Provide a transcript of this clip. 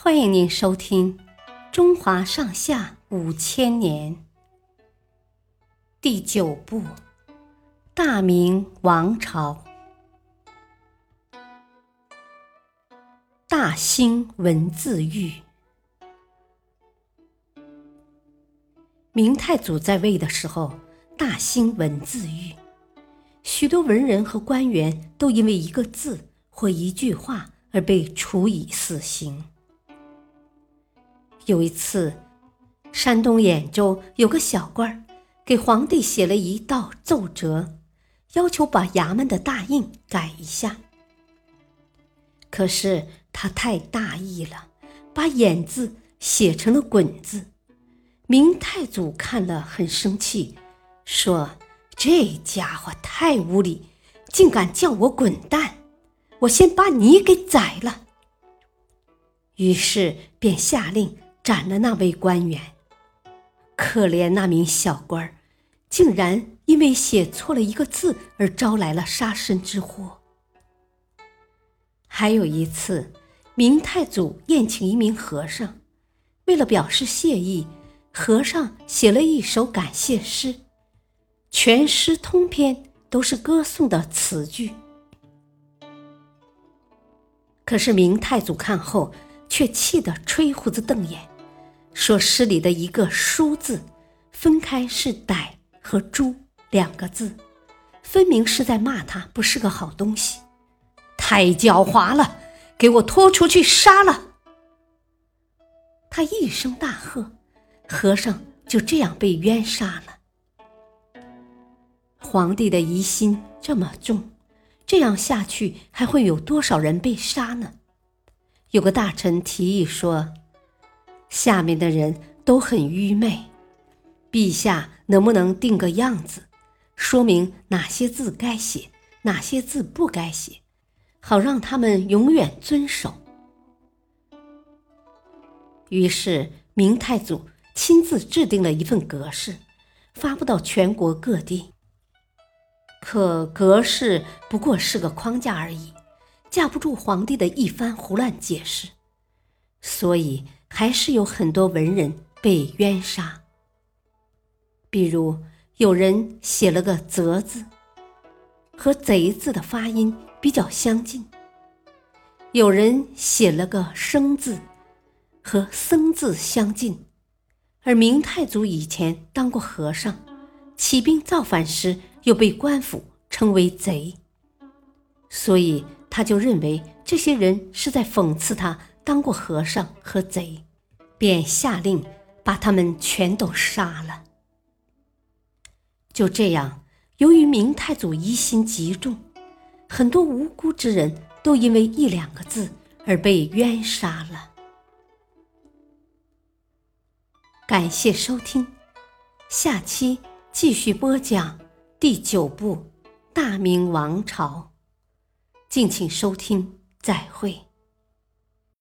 欢迎您收听《中华上下五千年》第九部《大明王朝》。大兴文字狱。明太祖在位的时候，大兴文字狱，许多文人和官员都因为一个字或一句话而被处以死刑。有一次，山东兖州有个小官儿给皇帝写了一道奏折，要求把衙门的大印改一下。可是他太大意了，把“兖”字写成了“滚”字。明太祖看了很生气，说：“这家伙太无礼，竟敢叫我滚蛋！我先把你给宰了。”于是便下令。斩了那位官员，可怜那名小官儿，竟然因为写错了一个字而招来了杀身之祸。还有一次，明太祖宴请一名和尚，为了表示谢意，和尚写了一首感谢诗，全诗通篇都是歌颂的词句。可是明太祖看后，却气得吹胡子瞪眼。说诗里的一个“书”字，分开是“歹”和“猪”两个字，分明是在骂他不是个好东西，太狡猾了！给我拖出去杀了！他一声大喝，和尚就这样被冤杀了。皇帝的疑心这么重，这样下去还会有多少人被杀呢？有个大臣提议说。下面的人都很愚昧，陛下能不能定个样子，说明哪些字该写，哪些字不该写，好让他们永远遵守。于是明太祖亲自制定了一份格式，发布到全国各地。可格式不过是个框架而已，架不住皇帝的一番胡乱解释，所以。还是有很多文人被冤杀。比如有人写了个“泽”字，和“贼”字的发音比较相近；有人写了个“生”字，和“僧”字相近。而明太祖以前当过和尚，起兵造反时又被官府称为贼，所以他就认为这些人是在讽刺他。当过和尚和贼，便下令把他们全都杀了。就这样，由于明太祖疑心极重，很多无辜之人都因为一两个字而被冤杀了。感谢收听，下期继续播讲第九部《大明王朝》，敬请收听，再会。